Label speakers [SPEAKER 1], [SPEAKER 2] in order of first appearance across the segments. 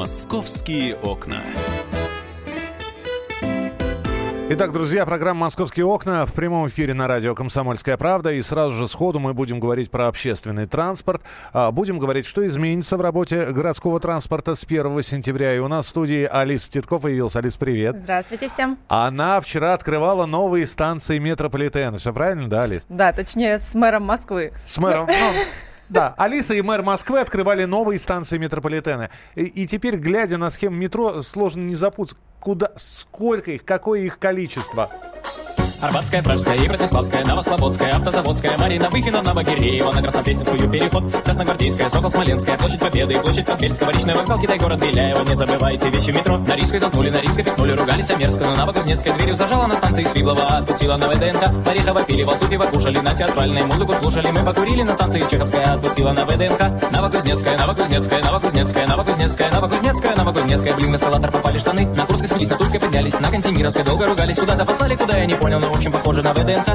[SPEAKER 1] Московские окна.
[SPEAKER 2] Итак, друзья, программа «Московские окна» в прямом эфире на радио «Комсомольская правда». И сразу же сходу мы будем говорить про общественный транспорт. А, будем говорить, что изменится в работе городского транспорта с 1 сентября. И у нас в студии Алиса Титков появилась. Алис, привет.
[SPEAKER 3] Здравствуйте всем.
[SPEAKER 2] Она вчера открывала новые станции метрополитена. Все правильно, да, Алис?
[SPEAKER 3] Да, точнее, с мэром Москвы.
[SPEAKER 2] С мэром. Ну, да, Алиса и мэр Москвы открывали новые станции метрополитена. И, и теперь, глядя на схему метро, сложно не запутаться, куда, сколько их, какое их количество.
[SPEAKER 4] Арбатская, Пражская и Братиславская, Новослободская, Автозаводская, Марина Выхина, Новогиреева, на Краснопресненскую переход, Красногвардейская, Сокол Смоленская, Площадь Победы, Площадь Подбельского, Речной вокзал, Китай, город Беляева, не забывайте вещи метро. На Рижской толкнули, на Рижской пихнули, ругались о мерзко, но Новокузнецкой дверью зажала на станции Свиблова, отпустила на ВДНХ, Орехова пили, Валтупева кушали, на театральной музыку слушали, мы покурили на станции Чеховская, отпустила на ВДНХ, Новокузнецкая, Новокузнецкая, Новокузнецкая, Новокузнецкая, Новокузнецкая, Новокузнецкая, блин, эскалатор попали штаны, на Курской снялись, на Тульской поднялись, на Кантемировской долго ругались, куда-то послали, куда я не понял, но общем похоже на ВДНХ.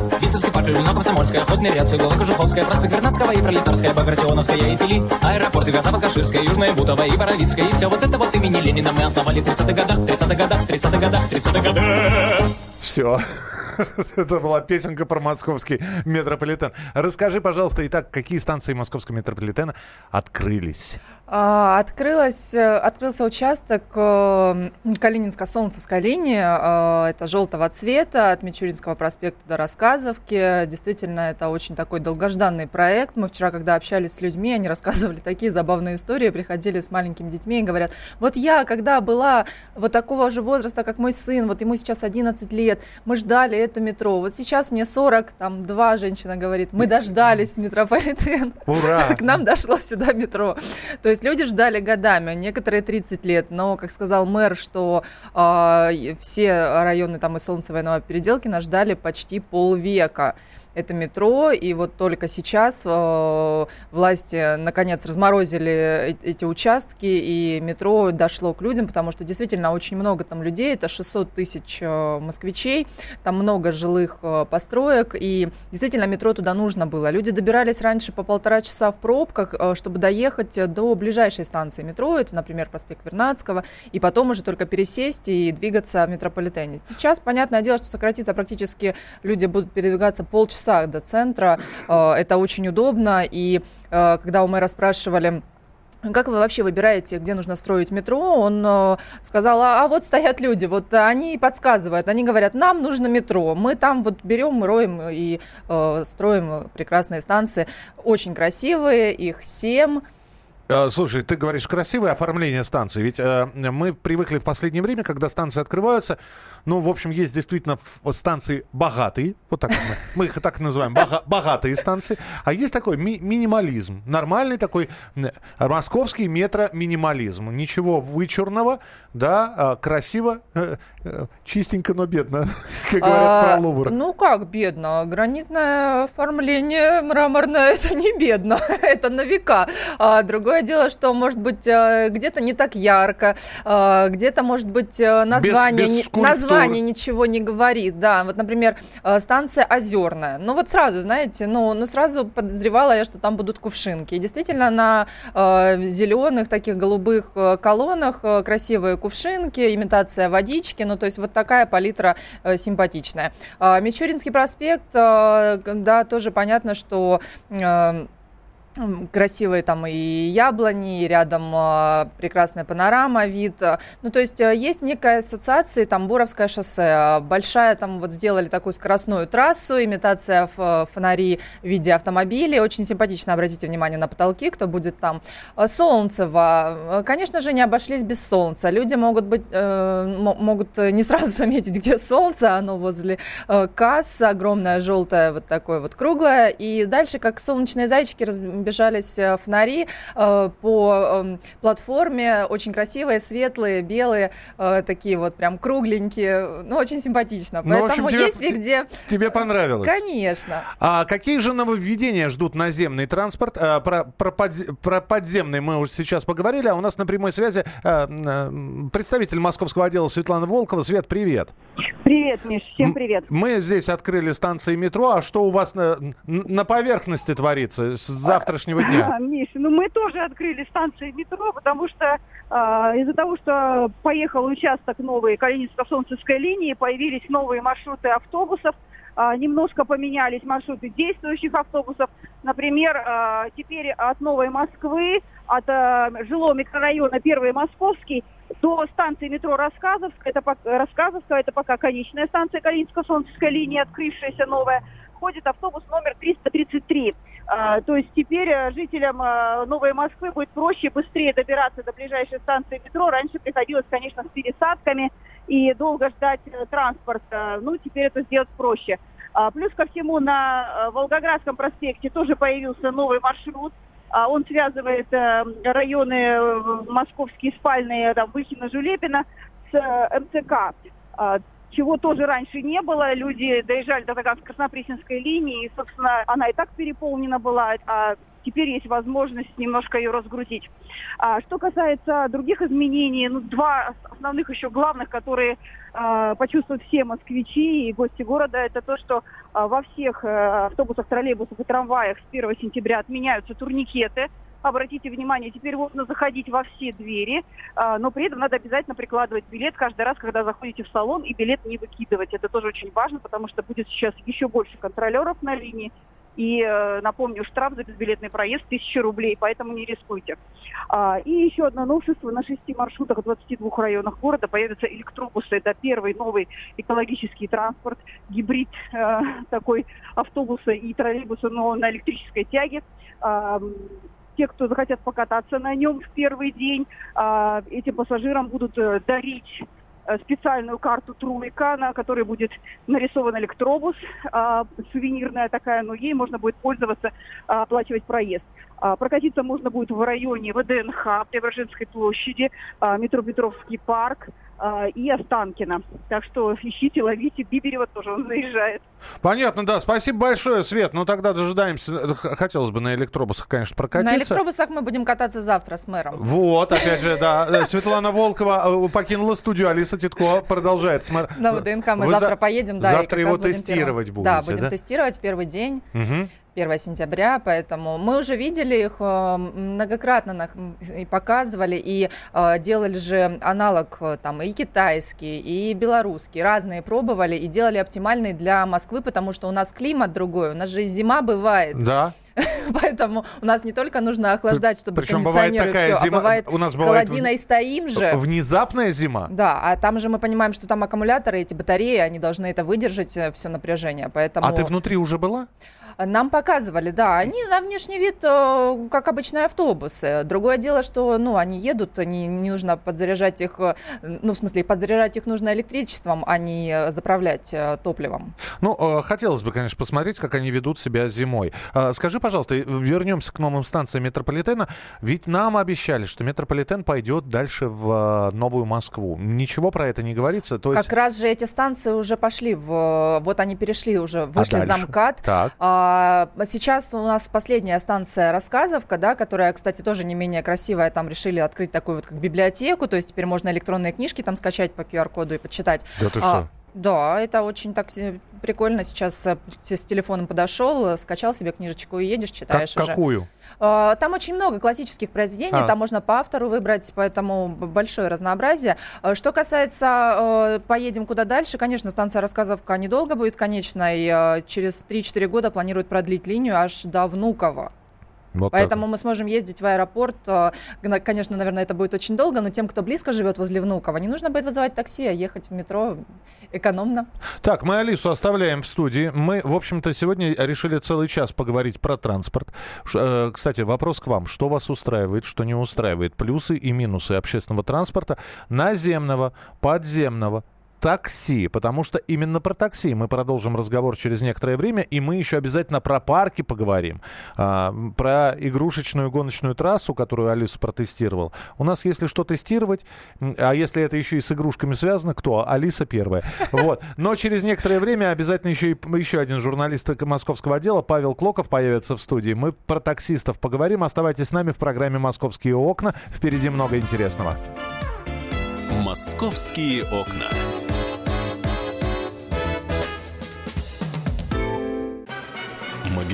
[SPEAKER 4] Парк, Люблино, Комсомольская, Охотный ряд, Светлова, Кожуховская, Проспект Вернадского и Пролетарская, Багратионовская и Фили, аэропорты Газапад, Каширская, Южная Бутова и Боровицкая. И все вот это вот имени Ленина мы основали в 30-х годах, 30-х годах, 30-х годах, 30-х годах.
[SPEAKER 2] Все. Это была песенка про московский метрополитен. Расскажи, пожалуйста, итак, какие станции московского метрополитена открылись?
[SPEAKER 3] А, открылась, э, открылся участок э, Калининско-Солнцевской линии. Э, это желтого цвета от Мичуринского проспекта до Рассказовки. Действительно, это очень такой долгожданный проект. Мы вчера, когда общались с людьми, они рассказывали такие забавные истории. Приходили с маленькими детьми и говорят, вот я, когда была вот такого же возраста, как мой сын, вот ему сейчас 11 лет, мы ждали это метро. Вот сейчас мне 40, там два женщина говорит, мы дождались метрополитен.
[SPEAKER 2] Ура!
[SPEAKER 3] К нам дошло сюда метро. То есть люди ждали годами, некоторые 30 лет, но, как сказал мэр, что э, все районы там и Солнцева, и Новопеределкина ждали почти полвека это метро, и вот только сейчас э, власти наконец разморозили эти участки, и метро дошло к людям, потому что действительно очень много там людей, это 600 тысяч э, москвичей, там много жилых э, построек, и действительно метро туда нужно было. Люди добирались раньше по полтора часа в пробках, э, чтобы доехать до ближайшей станции метро, это, например, проспект Вернадского, и потом уже только пересесть и двигаться в метрополитене. Сейчас, понятное дело, что сократится практически, люди будут передвигаться полчаса до центра. Э, это очень удобно. И э, когда у мэра спрашивали, как вы вообще выбираете, где нужно строить метро? Он э, сказал, а, а вот стоят люди, вот они подсказывают, они говорят, нам нужно метро, мы там вот берем, роем и э, строим прекрасные станции, очень красивые, их семь.
[SPEAKER 2] Э, слушай, ты говоришь красивое оформление станции, ведь э, мы привыкли в последнее время, когда станции открываются, ну, в общем, есть действительно станции богатые, вот так мы, мы их так называем, бога, богатые станции, а есть такой ми- минимализм, нормальный такой московский метро-минимализм, ничего вычурного, да, а, красиво, э, э, чистенько, но бедно, как говорят а, про Лувр.
[SPEAKER 3] Ну, как бедно? Гранитное оформление мраморное, это не бедно, это на века. А другое дело, что, может быть, э, где-то не так ярко, а, где-то, может быть, название... Без, без название название ничего не говорит, да. Вот, например, э, станция Озерная. Ну вот сразу, знаете, ну, ну сразу подозревала я, что там будут кувшинки. И действительно, на э, зеленых таких голубых э, колоннах э, красивые кувшинки, имитация водички. Ну, то есть вот такая палитра э, симпатичная. Э, Мичуринский проспект, э, да, тоже понятно, что... Э, красивые там и яблони, и рядом э, прекрасная панорама, вид. Ну, то есть э, есть некая ассоциация, там Буровское шоссе, большая, там вот сделали такую скоростную трассу, имитация фонари в виде автомобилей, очень симпатично, обратите внимание на потолки, кто будет там. Солнцево, конечно же, не обошлись без солнца. Люди могут быть, э, могут не сразу заметить, где солнце, оно возле э, кассы, огромное желтое, вот такое вот круглое, и дальше, как солнечные зайчики, разбежались э, фонари э, по э, платформе, очень красивые, светлые, белые, э, такие вот прям кругленькие, ну, очень симпатично. Ну, Поэтому общем, есть тебе, везде...
[SPEAKER 2] Тебе понравилось?
[SPEAKER 3] Конечно.
[SPEAKER 2] А какие же нововведения ждут наземный транспорт? А, про, про, под, про подземный мы уже сейчас поговорили, а у нас на прямой связи а, представитель московского отдела Светлана Волкова. Свет, привет.
[SPEAKER 5] Привет, Миш, всем привет.
[SPEAKER 2] Мы здесь открыли станции метро, а что у вас на, на поверхности творится с завтра завтрашнего дня?
[SPEAKER 5] Миша, Ну, мы тоже открыли станции метро, потому что э, из-за того, что поехал участок новой Калининско-Солнцевской линии, появились новые маршруты автобусов, э, немножко поменялись маршруты действующих автобусов. Например, э, теперь от Новой Москвы, от э, жилого микрорайона Первый Московский до станции метро Рассказовская, это, Рассказовская, это пока конечная станция Калининско-Солнцевской линии, открывшаяся новая, ходит автобус номер 333. А, То есть теперь э, жителям э, Новой Москвы будет проще, быстрее добираться до ближайшей станции метро. Раньше приходилось, конечно, с пересадками и долго ждать э, транспорт. Э, Ну, теперь это сделать проще. А, Плюс ко всему на Волгоградском проспекте тоже появился новый маршрут. А, Он связывает районы московские спальные, там, Выхино-Жулепина с э, МЦК. А, чего тоже раньше не было. Люди доезжали до Таганско-Краснопресненской линии, и, собственно, она и так переполнена была, а теперь есть возможность немножко ее разгрузить. А, что касается других изменений, ну, два основных еще главных, которые а, почувствуют все москвичи и гости города, это то, что а, во всех э, автобусах, троллейбусах и трамваях с 1 сентября отменяются турникеты. Обратите внимание, теперь можно заходить во все двери, а, но при этом надо обязательно прикладывать билет каждый раз, когда заходите в салон, и билет не выкидывать. Это тоже очень важно, потому что будет сейчас еще больше контролеров на линии. И, э, напомню, штраф за безбилетный проезд 1000 рублей, поэтому не рискуйте. А, и еще одно новшество. На шести маршрутах в 22 районах города появятся электробусы. Это первый новый экологический транспорт, гибрид э, такой автобуса и троллейбуса, но на электрической тяге. Те, кто захотят покататься на нем в первый день, а, этим пассажирам будут э, дарить э, специальную карту Тройка, на которой будет нарисован электробус, а, сувенирная такая, но ей можно будет пользоваться, а, оплачивать проезд. А, Прокатиться можно будет в районе ВДНХ, Преображенской площади, а, метро Петровский парк и Останкино. Так что ищите, ловите. Биберева тоже он заезжает.
[SPEAKER 2] Понятно, да. Спасибо большое, Свет. Ну тогда дожидаемся. Хотелось бы на электробусах, конечно, прокатиться.
[SPEAKER 3] На электробусах мы будем кататься завтра с мэром.
[SPEAKER 2] Вот, опять же, да. Светлана Волкова э, покинула студию, Алиса Титко продолжает. Сма-
[SPEAKER 3] На ВДНХ мы завтра
[SPEAKER 2] за-
[SPEAKER 3] поедем, да.
[SPEAKER 2] Завтра его тестировать
[SPEAKER 3] первым- Да,
[SPEAKER 2] будете,
[SPEAKER 3] будем тестировать первый день.
[SPEAKER 2] Мгм.
[SPEAKER 3] 1 сентября, поэтому мы уже видели их э, многократно и показывали, и э, делали же аналог э, там и китайский, и белорусский, разные пробовали и делали оптимальный для Москвы, потому что у нас климат другой, у нас же зима бывает,
[SPEAKER 2] Да.
[SPEAKER 3] поэтому у нас не только нужно охлаждать, чтобы
[SPEAKER 2] Причем бывает такая
[SPEAKER 3] все,
[SPEAKER 2] зима-
[SPEAKER 3] а бывает
[SPEAKER 2] у нас бывает
[SPEAKER 3] холодина и стоим же.
[SPEAKER 2] Внезапная зима.
[SPEAKER 3] Да, а там же мы понимаем, что там аккумуляторы, эти батареи, они должны это выдержать, все напряжение, поэтому...
[SPEAKER 2] А ты внутри уже была?
[SPEAKER 3] Нам показывали, да, они на внешний вид э, как обычные автобусы. Другое дело, что, ну, они едут, они, не нужно подзаряжать их, э, ну, в смысле, подзаряжать их нужно электричеством, а не э, заправлять э, топливом.
[SPEAKER 2] Ну, э, хотелось бы, конечно, посмотреть, как они ведут себя зимой. Э, Скажи, пожалуйста, вернемся к новым станциям метрополитена. Ведь нам обещали, что метрополитен пойдет дальше в э, Новую Москву. Ничего про это не говорится. То есть...
[SPEAKER 3] Как раз же эти станции уже пошли в, вот они перешли уже, вышли
[SPEAKER 2] дальше?
[SPEAKER 3] за МКАД.
[SPEAKER 2] Так.
[SPEAKER 3] А, сейчас у нас последняя станция Рассказовка, да, которая, кстати, тоже не менее красивая. Там решили открыть такую вот как библиотеку, то есть теперь можно электронные книжки там скачать по QR-коду и почитать.
[SPEAKER 2] Да ты
[SPEAKER 3] А,
[SPEAKER 2] что?
[SPEAKER 3] Да, это очень так прикольно. Сейчас э, с телефоном подошел, э, скачал себе книжечку и едешь,
[SPEAKER 2] Как-
[SPEAKER 3] читаешь уже.
[SPEAKER 2] какую?
[SPEAKER 3] А, Там очень много классических произведений,
[SPEAKER 2] А.
[SPEAKER 3] там можно по автору выбрать, поэтому большое разнообразие. А, Что касается э, поедем куда дальше, конечно, станция Рассказовка недолго будет конечной. Через 3-4 года планируют продлить линию аж до Внуково.
[SPEAKER 2] Вот так
[SPEAKER 3] Поэтому мы сможем ездить в аэропорт. э, Конечно, наверное, это будет очень долго, но тем, кто близко живет возле Внуково, не нужно будет вызывать такси, а ехать в метро экономно.
[SPEAKER 2] Так, мы Алису оставляем в студии. Мы, в общем-то, сегодня решили целый час поговорить про транспорт. Ш- э, Кстати, вопрос к вам. Что вас устраивает, что не устраивает? Плюсы и минусы общественного транспорта, наземного, подземного, такси, потому что именно про такси мы продолжим разговор через некоторое время, и мы еще обязательно про парки поговорим, а, про игрушечную гоночную трассу, которую Алиса протестировал. У нас, если что тестировать, а если это еще и с игрушками связано, кто? Алиса первая. Вот. Но через некоторое время обязательно еще, и, еще один журналист московского отдела, Павел Клоков, появится в студии. Мы про таксистов поговорим. Оставайтесь с нами в программе «Московские окна». Впереди много интересного.
[SPEAKER 1] Московские окна.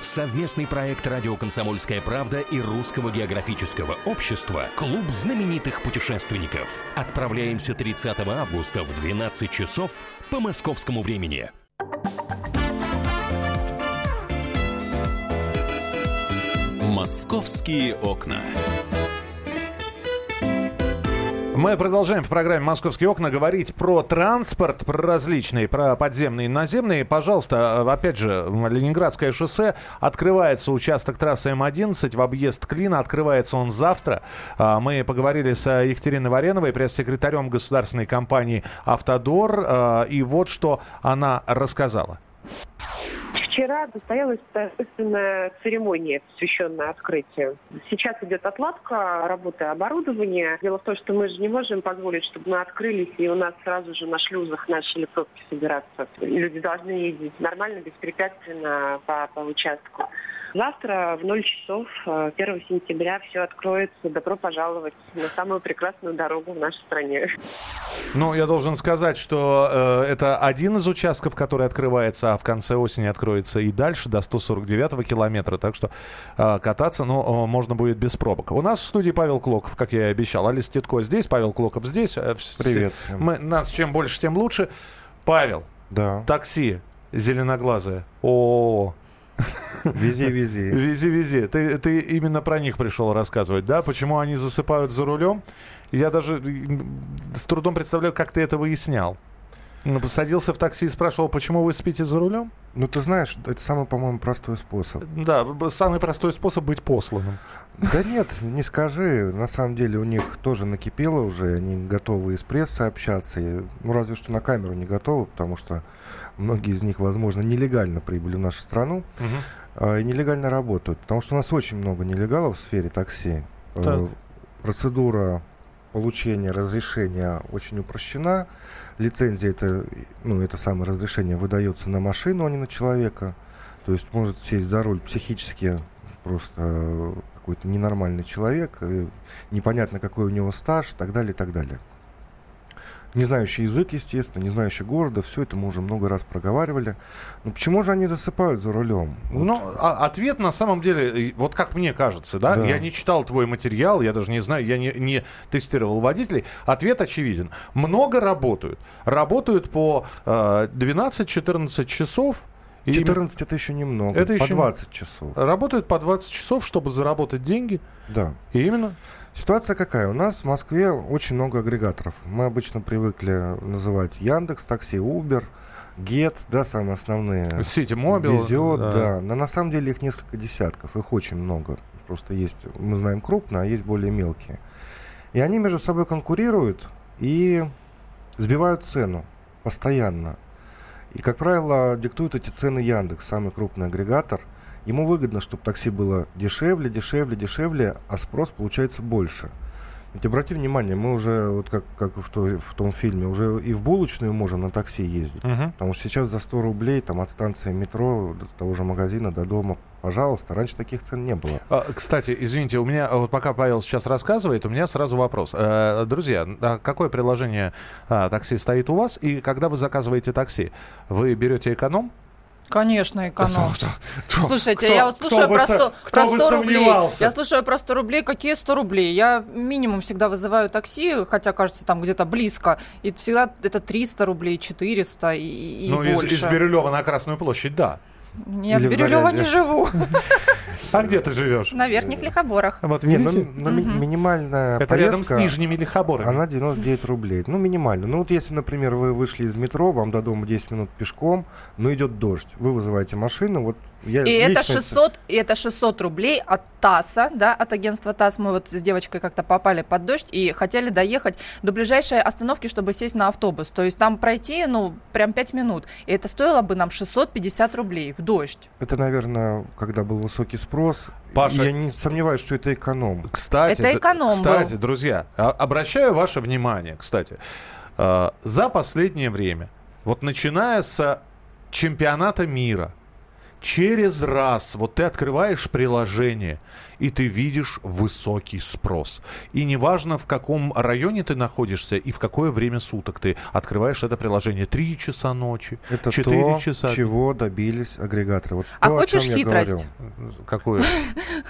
[SPEAKER 6] Совместный проект «Радио Комсомольская правда» и Русского географического общества «Клуб знаменитых путешественников». Отправляемся 30 августа в 12 часов по московскому времени.
[SPEAKER 1] «Московские окна».
[SPEAKER 2] Мы продолжаем в программе «Московские окна» говорить про транспорт, про различные, про подземные и наземные. Пожалуйста, опять же, Ленинградское шоссе. Открывается участок трассы М11 в объезд Клина. Открывается он завтра. А, мы поговорили с Екатериной Вареновой, пресс-секретарем государственной компании «Автодор». А, и вот что она рассказала.
[SPEAKER 7] Вчера состоялась торжественная церемония, посвященная открытию. Сейчас идет отладка работы оборудования. Дело в том, что мы же не можем позволить, чтобы мы открылись, и у нас сразу же на шлюзах начали пробки собираться. Люди должны ездить нормально, беспрепятственно по, по участку. Завтра в 0 часов 1 э, сентября все откроется. Добро пожаловать на самую прекрасную дорогу в нашей стране.
[SPEAKER 2] Ну, я должен сказать, что э, это один из участков, который открывается, а в конце осени откроется и дальше до 149 километра. Так что э, кататься, ну, можно будет без пробок. У нас в студии Павел Клоков, как я и обещал. Алис Титко здесь, Павел Клоков здесь. Э,
[SPEAKER 8] Привет.
[SPEAKER 2] Мы, нас чем больше, тем лучше. Павел.
[SPEAKER 8] Да.
[SPEAKER 2] Такси зеленоглазое. О,
[SPEAKER 8] Вези-вези.
[SPEAKER 2] Вези-вези. Ты, ты именно про них пришел рассказывать, да? Почему они засыпают за рулем? Я даже с трудом представляю, как ты это выяснял. Ну, посадился в такси и спрашивал, почему вы спите за рулем?
[SPEAKER 8] Ну, ты знаешь, это самый, по-моему, простой способ.
[SPEAKER 2] Да, самый простой способ быть посланным.
[SPEAKER 8] Да нет, не скажи. На самом деле у них тоже накипело уже. Они готовы из прессы общаться. И, ну, разве что на камеру не готовы, потому что многие из них, возможно, нелегально прибыли в нашу страну. Угу. И нелегально работают. Потому что у нас очень много нелегалов в сфере такси. Э, так. Процедура получения разрешения очень упрощена. Лицензия это, ну, это самое разрешение выдается на машину, а не на человека. То есть может сесть за руль психически просто какой-то ненормальный человек, непонятно какой у него стаж и так далее, и так далее не знающий язык, естественно, не знающий города, все это мы уже много раз проговаривали. Но почему же они засыпают за рулем?
[SPEAKER 2] Вот. Ну, а, ответ на самом деле, вот как мне кажется, да? да, я не читал твой материал, я даже не знаю, я не, не тестировал водителей. Ответ очевиден. Много работают. Работают по э, 12-14 часов.
[SPEAKER 8] 14 это еще немного. Это по еще 20 часов.
[SPEAKER 2] Работают по 20 часов, чтобы заработать деньги.
[SPEAKER 8] Да.
[SPEAKER 2] И именно.
[SPEAKER 8] Ситуация какая? У нас в Москве очень много агрегаторов. Мы обычно привыкли называть Яндекс, Такси, Uber, Get, да, самые основные.
[SPEAKER 2] Сити Мобил.
[SPEAKER 8] Везет, да. да. Но на самом деле их несколько десятков, их очень много. Просто есть, мы знаем крупные, а есть более мелкие. И они между собой конкурируют и сбивают цену постоянно. И, как правило, диктуют эти цены Яндекс, самый крупный агрегатор – Ему выгодно, чтобы такси было дешевле, дешевле, дешевле, а спрос получается больше. Ведь обрати внимание, мы уже, вот как, как в, той, в том фильме, уже и в булочную можем на такси ездить. Uh-huh. Потому что сейчас за 100 рублей там, от станции метро до того же магазина до дома, пожалуйста. Раньше таких цен не было.
[SPEAKER 2] А, кстати, извините, у меня, вот пока Павел сейчас рассказывает, у меня сразу вопрос. Э, друзья, а какое приложение а, такси стоит у вас? И когда вы заказываете такси, вы берете эконом?
[SPEAKER 3] Конечно, эконом. Слушайте, кто, я вот слушаю про 100, про 100 рублей. Я слушаю про 100 рублей. Какие 100 рублей? Я минимум всегда вызываю такси, хотя кажется там где-то близко. И всегда это 300 рублей, 400 и, и
[SPEAKER 2] ну,
[SPEAKER 3] больше.
[SPEAKER 2] Из, из Бирюлева на Красную площадь, да.
[SPEAKER 3] Я в Бирюлево не живу.
[SPEAKER 2] А где ты живешь?
[SPEAKER 3] На Верхних Лихоборах.
[SPEAKER 8] Вот видите? Ну, ну, минимальная
[SPEAKER 2] Это рядом с Нижними Лихоборами.
[SPEAKER 8] Она 99 рублей. Ну, минимально. Ну, вот если, например, вы вышли из метро, вам до дома 10 минут пешком, но идет дождь. Вы вызываете машину, вот
[SPEAKER 3] я и это 600, и это 600 рублей от ТАССа, да, от агентства ТАСС. Мы вот с девочкой как-то попали под дождь и хотели доехать до ближайшей остановки, чтобы сесть на автобус. То есть там пройти, ну, прям 5 минут. И это стоило бы нам 650 рублей в дождь.
[SPEAKER 8] Это, наверное, когда был высокий спрос, спрос.
[SPEAKER 2] Паша-
[SPEAKER 8] Я не сомневаюсь, что это эконом.
[SPEAKER 2] Кстати,
[SPEAKER 3] Это эконом
[SPEAKER 2] кстати,
[SPEAKER 3] был.
[SPEAKER 2] друзья, а- обращаю ваше внимание, кстати, э, за последнее время, вот начиная с чемпионата мира, через раз вот ты открываешь приложение, и ты видишь высокий спрос. И неважно, в каком районе ты находишься и в какое время суток ты открываешь это приложение. Три часа ночи,
[SPEAKER 8] Это
[SPEAKER 2] четыре
[SPEAKER 8] то,
[SPEAKER 2] часа.
[SPEAKER 8] чего добились агрегаторы. Вот
[SPEAKER 3] А
[SPEAKER 8] то,
[SPEAKER 3] хочешь хитрость?
[SPEAKER 2] Какую?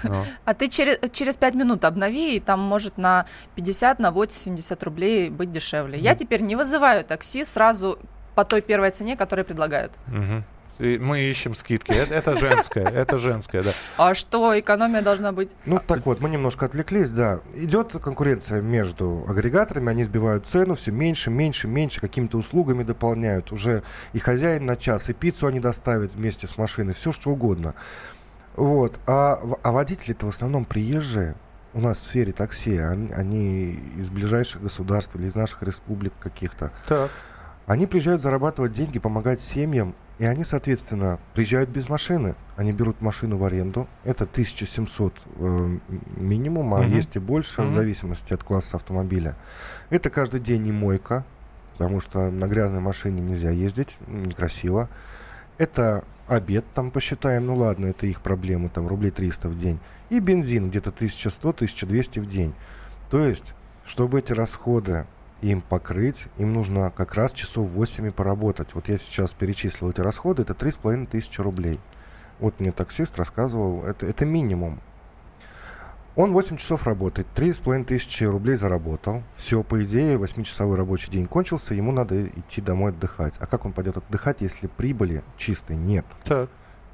[SPEAKER 2] Ну.
[SPEAKER 3] А ты через, через 5 минут обнови, и там может на 50, на 80 рублей быть дешевле. Я теперь не вызываю такси сразу по той первой цене, которую предлагают.
[SPEAKER 2] И Мы ищем скидки. Это, это женское, это женское, да.
[SPEAKER 3] А что, экономия должна быть?
[SPEAKER 8] Ну, так вот, мы немножко отвлеклись, да. Идет конкуренция между агрегаторами, они сбивают цену все меньше, меньше, меньше, какими-то услугами дополняют. Уже и хозяин на час, и пиццу они доставят вместе с машиной, все что угодно. Вот. А, а водители-то в основном приезжие. У нас в сфере такси, они, они из ближайших государств или из наших республик каких-то.
[SPEAKER 2] Так.
[SPEAKER 8] Они приезжают зарабатывать деньги, помогать семьям, и они, соответственно, приезжают без машины. Они берут машину в аренду. Это 1700 э, минимум, а
[SPEAKER 2] Мгм.
[SPEAKER 8] есть и больше,
[SPEAKER 2] Мгм.
[SPEAKER 8] в зависимости от класса автомобиля. Это каждый день не мойка, потому что на грязной машине нельзя ездить, некрасиво. Это обед, там посчитаем, ну ладно, это их проблемы, там рублей 300 в день. И бензин где-то 1100-1200 в день. То есть, чтобы эти расходы им покрыть, им нужно как раз часов 8 поработать. Вот я сейчас перечислил эти расходы, это 3,5 тысячи рублей. Вот мне таксист рассказывал, это, это минимум. Он 8 часов работает, 3,5 тысячи рублей заработал. Все, по идее, 8-часовой рабочий день кончился, ему надо идти домой отдыхать. А как он пойдет отдыхать, если прибыли чистой нет?
[SPEAKER 2] Так.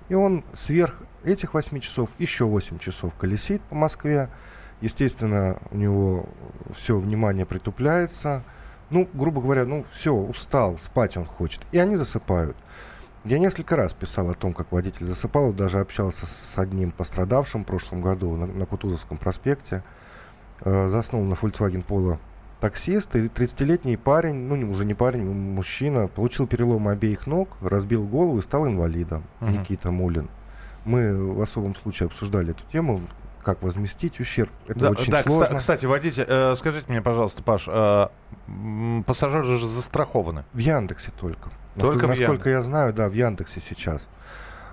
[SPEAKER 8] И он сверх этих 8 часов еще 8 часов колесит по Москве. Естественно, у него все внимание притупляется. Ну, грубо говоря, ну все, устал, спать он хочет. И они засыпают. Я несколько раз писал о том, как водитель засыпал, даже общался с одним пострадавшим в прошлом году на, на Кутузовском проспекте. Э, заснул на Volkswagen Polo таксист, и 30-летний парень, ну не- уже не парень, мужчина, получил переломы обеих ног, разбил голову и стал инвалидом.
[SPEAKER 2] Мгм.
[SPEAKER 8] Никита Мулин. Мы в особом случае обсуждали эту тему, как возместить ущерб. Это
[SPEAKER 2] Да,
[SPEAKER 8] очень
[SPEAKER 2] да, кста-
[SPEAKER 8] сложно.
[SPEAKER 2] кстати, водитель, э, скажите мне, пожалуйста, Паш, э, пассажиры же застрахованы.
[SPEAKER 8] В Яндексе только.
[SPEAKER 2] Только в
[SPEAKER 8] Насколько я знаю, да, в Яндексе сейчас.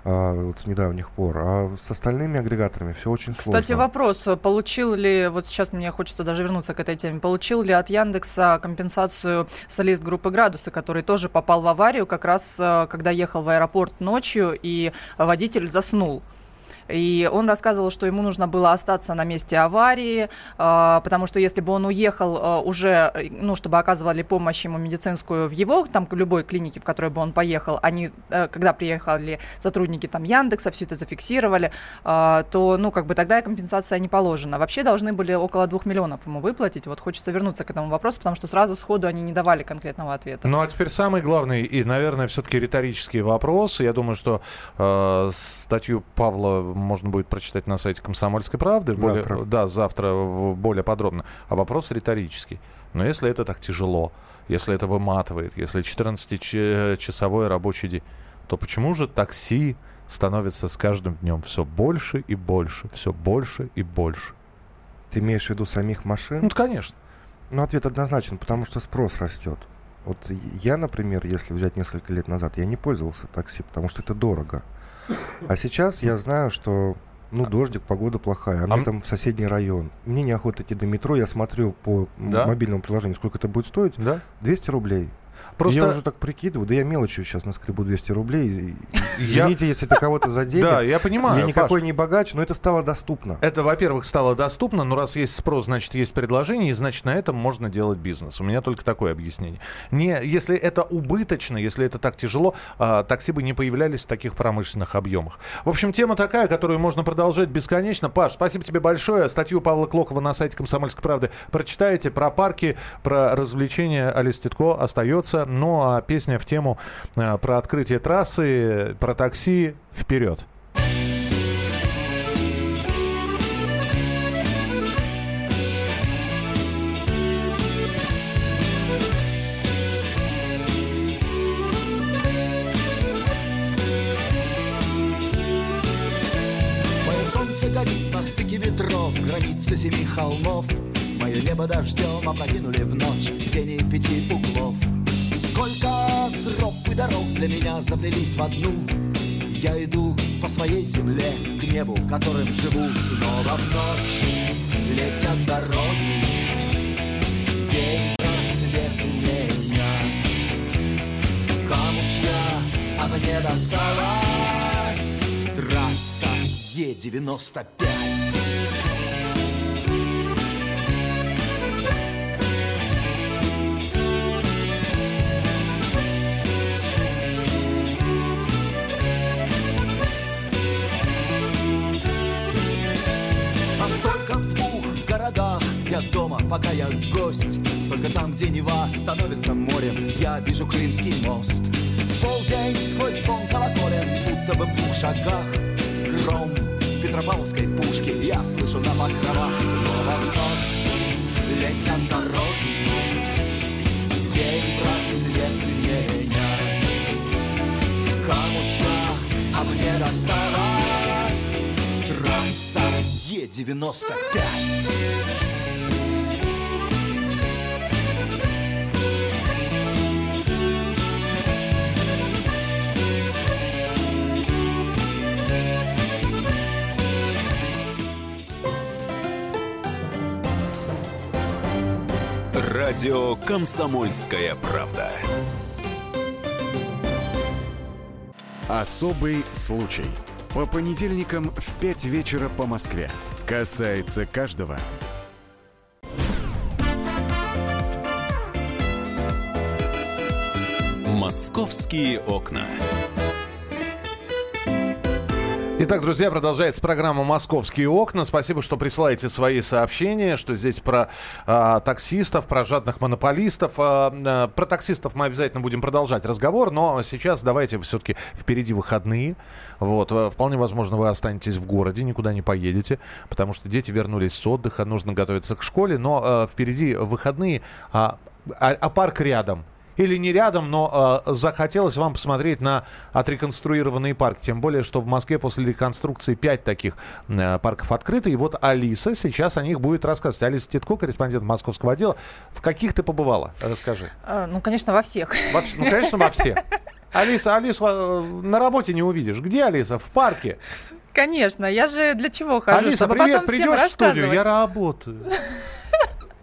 [SPEAKER 8] а, вот с недавних пор. А с остальными агрегаторами все очень
[SPEAKER 3] Кстати,
[SPEAKER 8] сложно.
[SPEAKER 3] вопрос, получил ли, вот сейчас мне хочется даже вернуться к этой теме, получил ли от Яндекса компенсацию солист группы «Градусы», который тоже попал в аварию как раз, э, когда ехал в аэропорт ночью, и водитель заснул. И он рассказывал, что ему нужно было остаться на месте аварии, а, потому что если бы он уехал а, уже, э, ну, чтобы оказывали помощь ему медицинскую в его, там, любой клинике, в которой бы он поехал, они, э, когда приехали сотрудники там Яндекса, все это зафиксировали, а, то, ну, как бы тогда компенсация не положена. Вообще должны были около двух миллионов ему выплатить. Вот хочется вернуться к этому вопросу, потому что сразу сходу они не давали конкретного ответа.
[SPEAKER 2] Ну а теперь самый главный и, наверное, все-таки риторический вопрос. Я думаю, что э, статью Павла можно будет прочитать на сайте Комсомольской правды. более-
[SPEAKER 8] Завтра.
[SPEAKER 2] да, завтра более подробно. А вопрос риторический. Но если это так тяжело, если это выматывает, если 14-часовой рабочий день, то почему же такси становится с каждым днем все больше и больше, все больше и больше?
[SPEAKER 8] Ты имеешь в виду самих машин?
[SPEAKER 2] Ну, конечно.
[SPEAKER 8] Ну, ответ однозначен, потому что спрос растет. Вот я, например, если взять несколько лет назад, я не пользовался такси, потому что это дорого. А сейчас я знаю, что ну, дождик, погода плохая, а,
[SPEAKER 2] А
[SPEAKER 8] мне там в соседний район. Мне неохота идти до метро, я смотрю по
[SPEAKER 2] Да?
[SPEAKER 8] мобильному приложению, сколько это будет стоить.
[SPEAKER 2] Да?
[SPEAKER 8] 200 рублей.
[SPEAKER 2] Просто...
[SPEAKER 8] Я уже так прикидываю, да я мелочью сейчас наскребу 200 рублей. Извините, если это кого-то заденет.
[SPEAKER 2] Да, я понимаю.
[SPEAKER 8] я никакой не богач, но это стало доступно.
[SPEAKER 2] Это, во-первых, стало доступно, но раз есть спрос, значит, есть предложение, и значит, на этом можно делать бизнес. У меня только такое объяснение. Не, если это убыточно, если это так тяжело, а, такси бы не появлялись в таких промышленных объемах. В общем, тема такая, которую можно продолжать бесконечно. Паш, спасибо тебе большое. Статью Павла Клокова на сайте «Комсомольской правды» прочитаете. Про парки, про развлечения Алис Титко остается. Ну, а песня в тему а, про открытие трассы, про такси вперед.
[SPEAKER 9] Границы семи холмов. Мое небо дождем опрокинули в ночь Тени пяти углов Сколько троп и дорог для меня заплелись в одну. Я иду по своей земле К небу, которым живу Снова в ночь летят дороги День рассвет менять Камучья, а мне досталась Трасса Е-95 я дома, пока я гость. Только там, где Нева становится морем. Я вижу Крымский мост. Полдень сквозь звон колоколен Будто бы в двух шагах. Гром Петропавловской пушки Я слышу на покровах. Снова ночь летят дороги. День просвет менять Камуча, а мне досталась Трасса Е-95
[SPEAKER 1] Радио «Комсомольская правда».
[SPEAKER 10] Особый случай. По понедельникам в 5 вечера по Москве. Касается каждого.
[SPEAKER 1] «Московские окна».
[SPEAKER 2] Итак, друзья, продолжается программа «Московские окна». Спасибо, что присылаете свои сообщения, что здесь про а, таксистов, про жадных монополистов. А, а, про таксистов мы обязательно будем продолжать разговор, но сейчас давайте все-таки впереди выходные. Вот, а, вполне возможно, вы останетесь в городе, никуда не поедете, потому что дети вернулись с отдыха, нужно готовиться к школе, но а, впереди выходные, а, а, а парк рядом. Или не рядом, но э, захотелось вам посмотреть на отреконструированный парк. Тем более, что в Москве после реконструкции 5 таких э, парков открыты. И вот Алиса сейчас о них будет рассказывать. Алиса Титко, корреспондент московского отдела. В каких ты побывала? Расскажи.
[SPEAKER 3] А, Ну, конечно, во всех.
[SPEAKER 2] Во ну, конечно, во всех. Алиса, Алису э, на работе не увидишь. Где Алиса? В парке.
[SPEAKER 3] Конечно, я же для чего хожу?
[SPEAKER 2] Алиса,
[SPEAKER 3] Чтобы
[SPEAKER 2] привет,
[SPEAKER 3] потом
[SPEAKER 2] придешь в студию? Я работаю.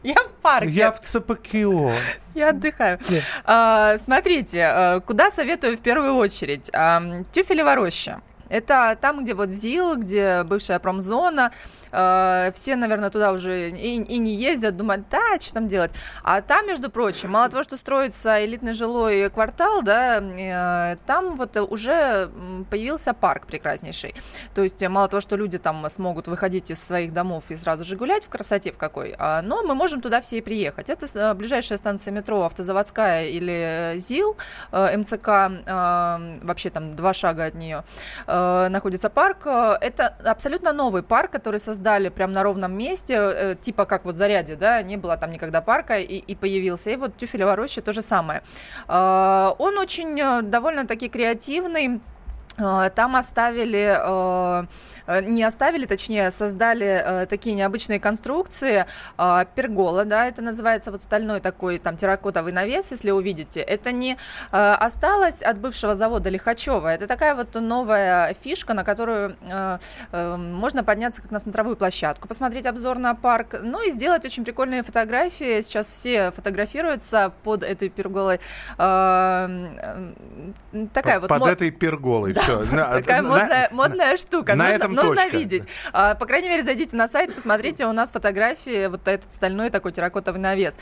[SPEAKER 3] Я в парке.
[SPEAKER 2] Я в ЦПКИО.
[SPEAKER 3] Я отдыхаю. А, смотрите, а, куда советую в первую очередь? А, Тюфелева роща. Это там, где вот ЗИЛ, где бывшая промзона. Э, все, наверное, туда уже и, и не ездят, думают, да, что там делать. А там, между прочим, мало того, что строится элитный жилой квартал, да, э, там вот уже появился парк прекраснейший. То есть э, мало того, что люди там смогут выходить из своих домов и сразу же гулять в красоте в какой, а, но мы можем туда все и приехать. Это э, ближайшая станция метро Автозаводская или э, ЗИЛ, э, МЦК, э, вообще там два шага от нее э, находится парк. Э, Это абсолютно новый парк, который создали прямо на ровном месте, э, типа как вот Заряде, да, не было там никогда парка и, и появился. И вот Тюфелева роща то же самое. Э, Он очень э, довольно-таки креативный. Э, Там оставили, э, э, не оставили, точнее, создали такие необычные конструкции. Пергола, да, это называется вот стальной такой там терракотовый навес, если увидите. Это не осталось от бывшего завода Лихачева. Это такая вот новая фишка, на которую можно подняться как на смотровую площадку, посмотреть обзор на парк, ну и сделать очень прикольные фотографии. Сейчас все фотографируются под этой перголой. Такая
[SPEAKER 2] Под
[SPEAKER 3] вот мо-
[SPEAKER 2] этой перголой. Все.
[SPEAKER 3] Такая модная, модная штука.
[SPEAKER 2] на
[SPEAKER 3] нужно
[SPEAKER 2] этом
[SPEAKER 3] нужно видеть. А, по крайней мере, зайдите на сайт, посмотрите, у нас фотографии, вот этот стальной такой терракотовый навес.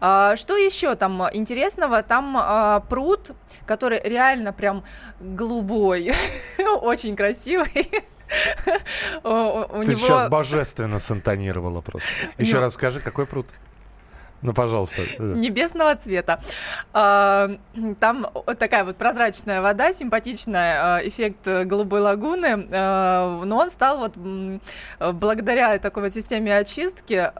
[SPEAKER 3] А, что еще там интересного? Там а, пруд, который реально прям голубой, очень красивый.
[SPEAKER 2] Ты
[SPEAKER 3] него-
[SPEAKER 2] сейчас божественно синтонировала просто. Еще
[SPEAKER 3] него-
[SPEAKER 2] раз скажи, какой пруд? Ну, пожалуйста.
[SPEAKER 3] Небесного цвета. А, Там такая вот прозрачная вода, симпатичная, а, эффект голубой лагуны. А, Но он стал вот благодаря такой вот системе очистки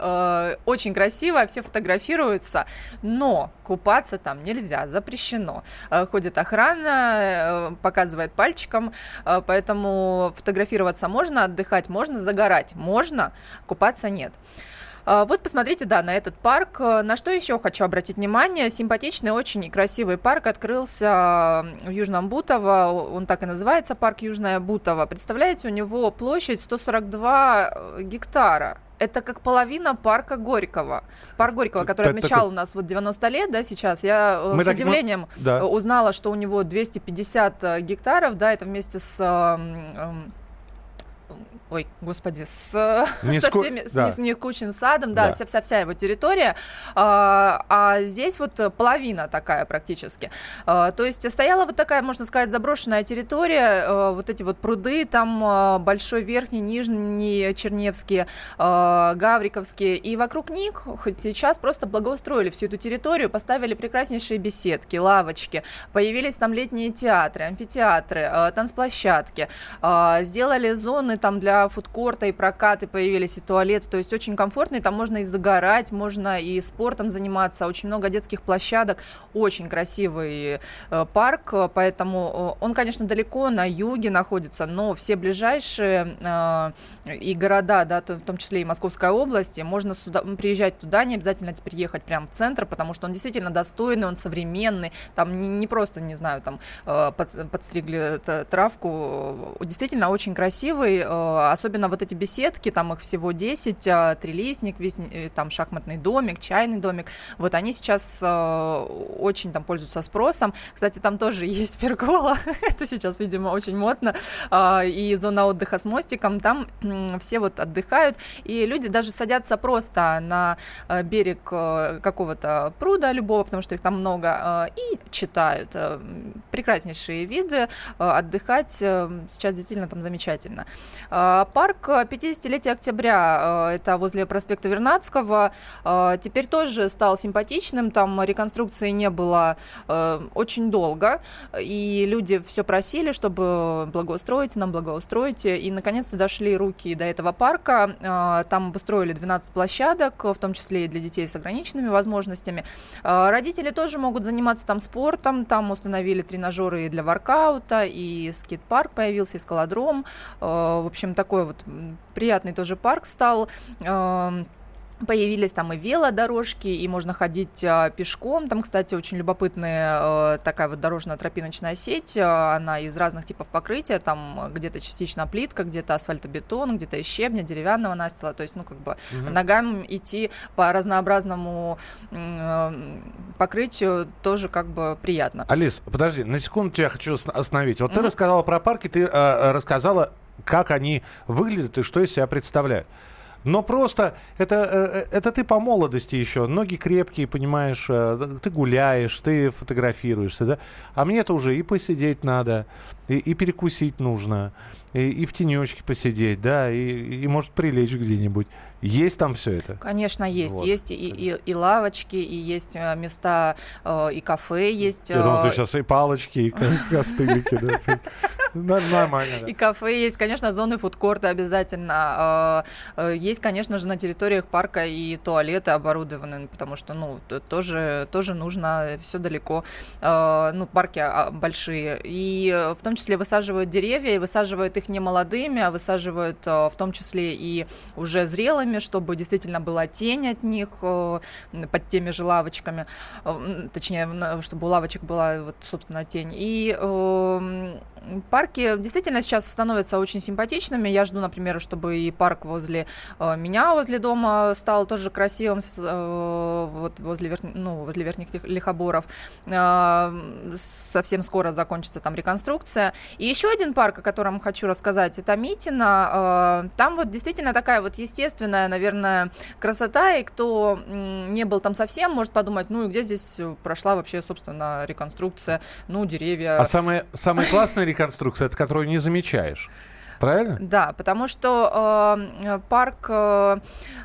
[SPEAKER 3] очень красиво, все фотографируются. Но купаться там нельзя, запрещено. Ходит охрана, показывает пальчиком, поэтому фотографироваться можно, отдыхать можно, загорать можно, купаться нет. А, Вот посмотрите, да, на этот парк. А, На что еще хочу обратить внимание? Симпатичный, очень красивый парк открылся в Южном Бутово. Он так и называется, парк Южное Бутово. Представляете, у него площадь 142 гектара. Это как половина парка Горького. Парк Горького, который
[SPEAKER 2] Это
[SPEAKER 3] отмечал
[SPEAKER 2] такой-
[SPEAKER 3] у нас вот 90 лет, да, сейчас. Я э,
[SPEAKER 2] Мы
[SPEAKER 3] с
[SPEAKER 2] так
[SPEAKER 3] удивлением
[SPEAKER 2] Да.
[SPEAKER 3] э, узнала, что у него 250 э, гектаров, да, это вместе с... Ой, господи, с,
[SPEAKER 2] Не
[SPEAKER 3] со всеми, с
[SPEAKER 2] да.
[SPEAKER 3] с нескучным садом, да,
[SPEAKER 2] Да.
[SPEAKER 3] вся, вся, вся его территория, а, а здесь вот половина такая практически. А, то есть стояла вот такая, можно сказать, заброшенная территория, э, вот эти вот пруды, там э, Большой Верхний, Нижний Черневские, э, Гавриковские, и вокруг них хоть сейчас просто благоустроили всю эту территорию, поставили прекраснейшие беседки, лавочки, появились там летние театры, амфитеатры, э, танцплощадки, э, сделали зоны там для фудкорта и прокаты, появились и туалеты, то есть очень комфортно, и там можно и загорать, можно и спортом заниматься, очень много детских площадок, очень красивый э, парк, э, поэтому э, он, конечно, далеко на юге находится, но все ближайшие и города, да, в том числе и Московская область, можно сюда, приезжать туда, не обязательно теперь ехать прямо в центр, потому что он действительно достойный, он современный, там не, не просто, не знаю, там подс- подстригли травку, действительно очень красивый, особенно вот эти беседки, там их всего 10, э, трилистник, э, там шахматный домик, чайный домик, вот они сейчас э, очень там пользуются спросом. Кстати, там тоже есть пергола, это сейчас, видимо, очень модно, А, и зона отдыха с мостиком, там все вот отдыхают, и люди даже садятся просто на э, берег какого-то пруда любого, потому что их там много, э, и читают. Прекраснейшие виды, отдыхать сейчас действительно там замечательно. Парк э, 50-летия октября, э, это возле проспекта Вернадского, э, теперь тоже стал симпатичным, там реконструкции не было э, очень долго, и люди все просили, чтобы благоустроить нам, благоустроить, и наконец-то дошли руки до этого парка, Э, там обустроили 12 площадок, в том числе и для детей с ограниченными возможностями. Э, Родители тоже могут заниматься там спортом, там установили тренажеры для воркаута, и скейт-парк появился, и скалодром, Э, в общем, такой вот м, приятный тоже парк стал. Эм, Появились там и велодорожки, и можно ходить а, пешком. Там, кстати, очень любопытная э, такая вот дорожно-тропиночная сеть. А, Она из разных типов покрытия. Там где-то частично плитка, где-то асфальтобетон, где-то из щебня, деревянного настила. То есть, ну, как бы
[SPEAKER 2] Мгм.
[SPEAKER 3] ногам идти по разнообразному э, покрытию тоже как бы приятно.
[SPEAKER 2] Алис, подожди, на секунду тебя хочу ос- остановить. Вот ты
[SPEAKER 3] Мгм.
[SPEAKER 2] рассказала про парки, ты э, рассказала, как они выглядят и что из себя представляют. Но просто это, э, это ты по молодости еще, ноги крепкие, понимаешь, э, ты гуляешь, ты фотографируешься, да? А мне-то уже и посидеть надо, и, и перекусить нужно, и, и в тенечке посидеть, да, и, и может прилечь где-нибудь. Есть там все это?
[SPEAKER 3] Конечно, есть.
[SPEAKER 2] Вот.
[SPEAKER 3] Есть и, и, и лавочки, и есть э, места, э, и кафе есть.
[SPEAKER 2] Я думал, ты
[SPEAKER 3] э,
[SPEAKER 2] сейчас и палочки, и ко- костылики, Нормально.
[SPEAKER 3] И кафе есть, конечно, зоны фудкорта обязательно. Э, э, Есть, конечно же, на территориях парка и туалеты оборудованы, потому что, ну, тоже, тоже нужно все далеко. Э, Ну, парки а, большие. И э, в том числе высаживают деревья, и высаживают их не молодыми, а высаживают э, в том числе и уже зрелыми, чтобы действительно была тень от них под теми же лавочками. Точнее, чтобы у лавочек была вот, собственно, тень. И парки действительно сейчас становятся очень симпатичными. Я жду, например, чтобы и парк возле э, меня, возле дома, стал тоже красивым, э, вот возле, верх- ну, возле верхних Лих- лихоборов. Э, совсем скоро закончится там реконструкция. И еще один парк, о котором хочу рассказать, это Митина. Э, там вот действительно такая вот естественная, наверное, красота, и кто не был там совсем, может подумать, ну и где здесь прошла вообще, собственно, реконструкция, ну, деревья.
[SPEAKER 2] А самая, самая классная реконструкция, это которую не замечаешь. Правильно?
[SPEAKER 3] Да, потому что э, парк, э,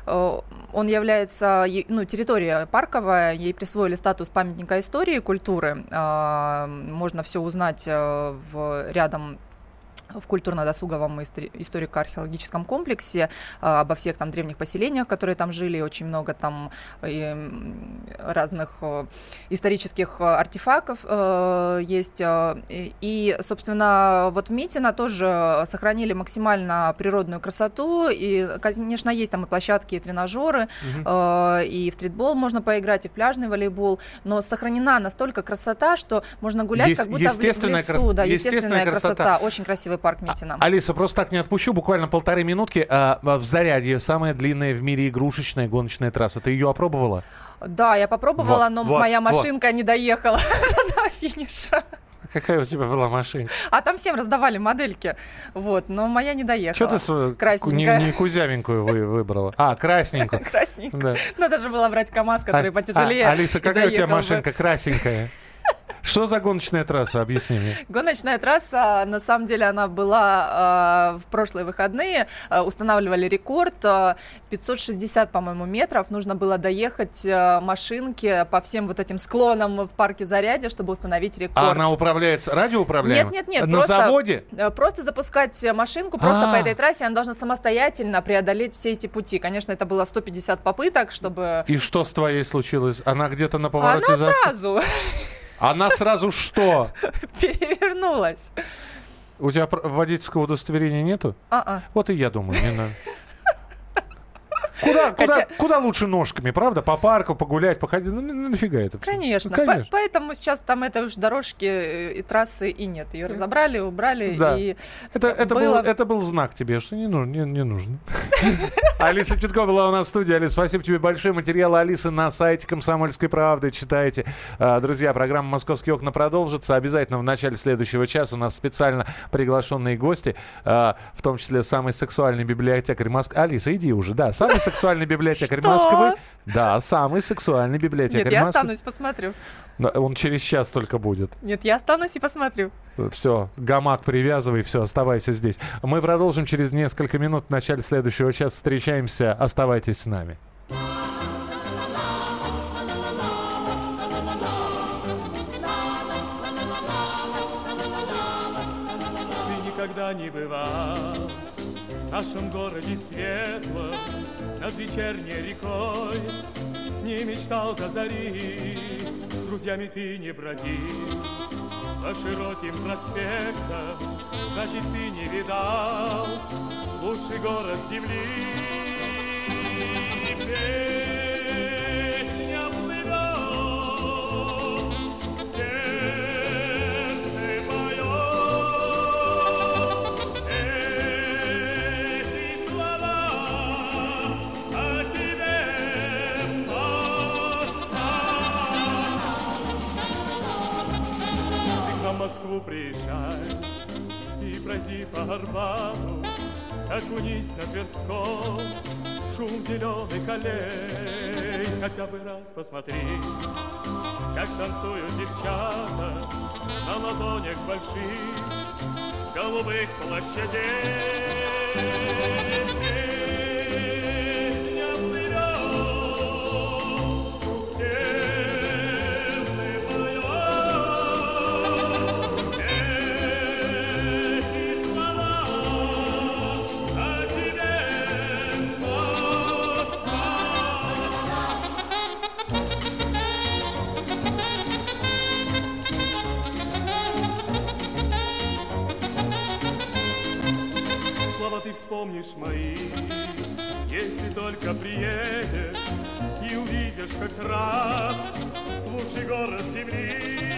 [SPEAKER 3] э, он является, ну, территория парковая, ей присвоили статус памятника истории и культуры. Э, можно все узнать э, в, рядом в культурно-досуговом истори- историко-археологическом комплексе э, обо всех там древних поселениях, которые там жили, очень много там э, разных э, исторических э, артефактов есть. и- собственно, вот в Митино тоже сохранили максимально природную красоту. И, конечно, есть там и площадки, и тренажеры, э, и в стритбол можно поиграть, и в пляжный волейбол. Но сохранена настолько красота, что можно гулять,
[SPEAKER 2] Есть-
[SPEAKER 3] как будто в- лесу.
[SPEAKER 2] крас-
[SPEAKER 3] да,
[SPEAKER 2] естественная
[SPEAKER 3] естественная
[SPEAKER 2] красота.
[SPEAKER 3] красота. Очень красивый парк Митино.
[SPEAKER 2] Алиса, просто так не отпущу. Буквально полторы минутки. А, в Зарядье самая длинная в мире игрушечная гоночная трасса. Ты ее опробовала?
[SPEAKER 3] Да, я попробовала,
[SPEAKER 2] Вот,
[SPEAKER 3] но
[SPEAKER 2] вот,
[SPEAKER 3] моя
[SPEAKER 2] вот.
[SPEAKER 3] машинка не доехала до финиша.
[SPEAKER 2] Какая у тебя была машина?
[SPEAKER 3] А там всем раздавали модельки. Вот, но моя не доехала.
[SPEAKER 2] Что ты свою не,
[SPEAKER 3] Красненькая.
[SPEAKER 2] не кузявенькую вы, выбрала? А, красненькую.
[SPEAKER 3] Красненькая.
[SPEAKER 2] Да.
[SPEAKER 3] Надо же было брать КамАЗ, который
[SPEAKER 2] А-
[SPEAKER 3] потяжелее.
[SPEAKER 2] а, Алиса, какая у тебя
[SPEAKER 3] доехал бы.
[SPEAKER 2] машинка красенькая? Что за гоночная трасса? Объясни мне.
[SPEAKER 3] Гоночная трасса, на самом деле, она была э, в прошлые выходные. Э, устанавливали рекорд. э, 560, по-моему, метров. Нужно было доехать э, машинке по всем вот этим склонам в парке Зарядье, чтобы установить рекорд.
[SPEAKER 2] А она управляется радиоуправляемой?
[SPEAKER 3] Нет, нет, нет.
[SPEAKER 2] На
[SPEAKER 3] просто,
[SPEAKER 2] заводе?
[SPEAKER 3] э, Просто запускать машинку, просто
[SPEAKER 2] А.
[SPEAKER 3] по этой трассе она должна самостоятельно преодолеть все эти пути. Конечно, это было 150 попыток, чтобы...
[SPEAKER 2] И что с твоей случилось? Она где-то на повороте
[SPEAKER 3] Она
[SPEAKER 2] заст-
[SPEAKER 3] сразу
[SPEAKER 2] Она сразу что?
[SPEAKER 3] перевернулась.
[SPEAKER 2] У тебя водительского удостоверения нету?
[SPEAKER 3] А-а.
[SPEAKER 2] Вот и я думаю, не надо. Куда, куда,
[SPEAKER 3] Хотя-
[SPEAKER 2] куда лучше ножками, правда? По парку погулять, походить. Ну, на- нафига это?
[SPEAKER 3] Конечно.
[SPEAKER 2] Ну, конечно.
[SPEAKER 3] По- поэтому сейчас там этой уж дорожки э, и трассы и нет. Ее разобрали, убрали
[SPEAKER 2] Да.
[SPEAKER 3] и
[SPEAKER 2] Это, это, был,
[SPEAKER 3] было-
[SPEAKER 2] это был знак тебе, что не, ну- не, не нужно. Алиса Чуткова была у нас в студии. Алиса, спасибо тебе большое. Материалы Алисы на сайте «Комсомольской правды» читайте. А, Друзья, программа «Московские окна» продолжится. Обязательно в начале следующего часа у нас специально приглашенные гости, а, в том числе самый сексуальный библиотекарь Москвы. Алиса, иди уже, да. Самый сексуальный библиотекарь
[SPEAKER 3] Что?
[SPEAKER 2] Москвы. Да, самый сексуальный библиотекарь
[SPEAKER 3] Нет, я
[SPEAKER 2] Москвы.
[SPEAKER 3] останусь, посмотрю.
[SPEAKER 2] Да, Он через час только будет.
[SPEAKER 3] Нет, я останусь и посмотрю.
[SPEAKER 2] Все, гамак привязывай, все, оставайся здесь. Мы продолжим через несколько минут в начале следующего часа. Встречаемся. Оставайтесь с нами.
[SPEAKER 11] Ты никогда не бывал в нашем городе светлом Над вечерней рекой. Не мечтал до зари Друзьями ты не бродил По широким проспектам Значит, ты не видал Лучший город земли. Песня окунись на Тверском, шум зеленых аллей, хотя бы раз посмотри, как танцуют девчата на ладонях больших голубых площадей. Вспомнишь мои, если только приедешь и увидишь хоть раз лучший город земли.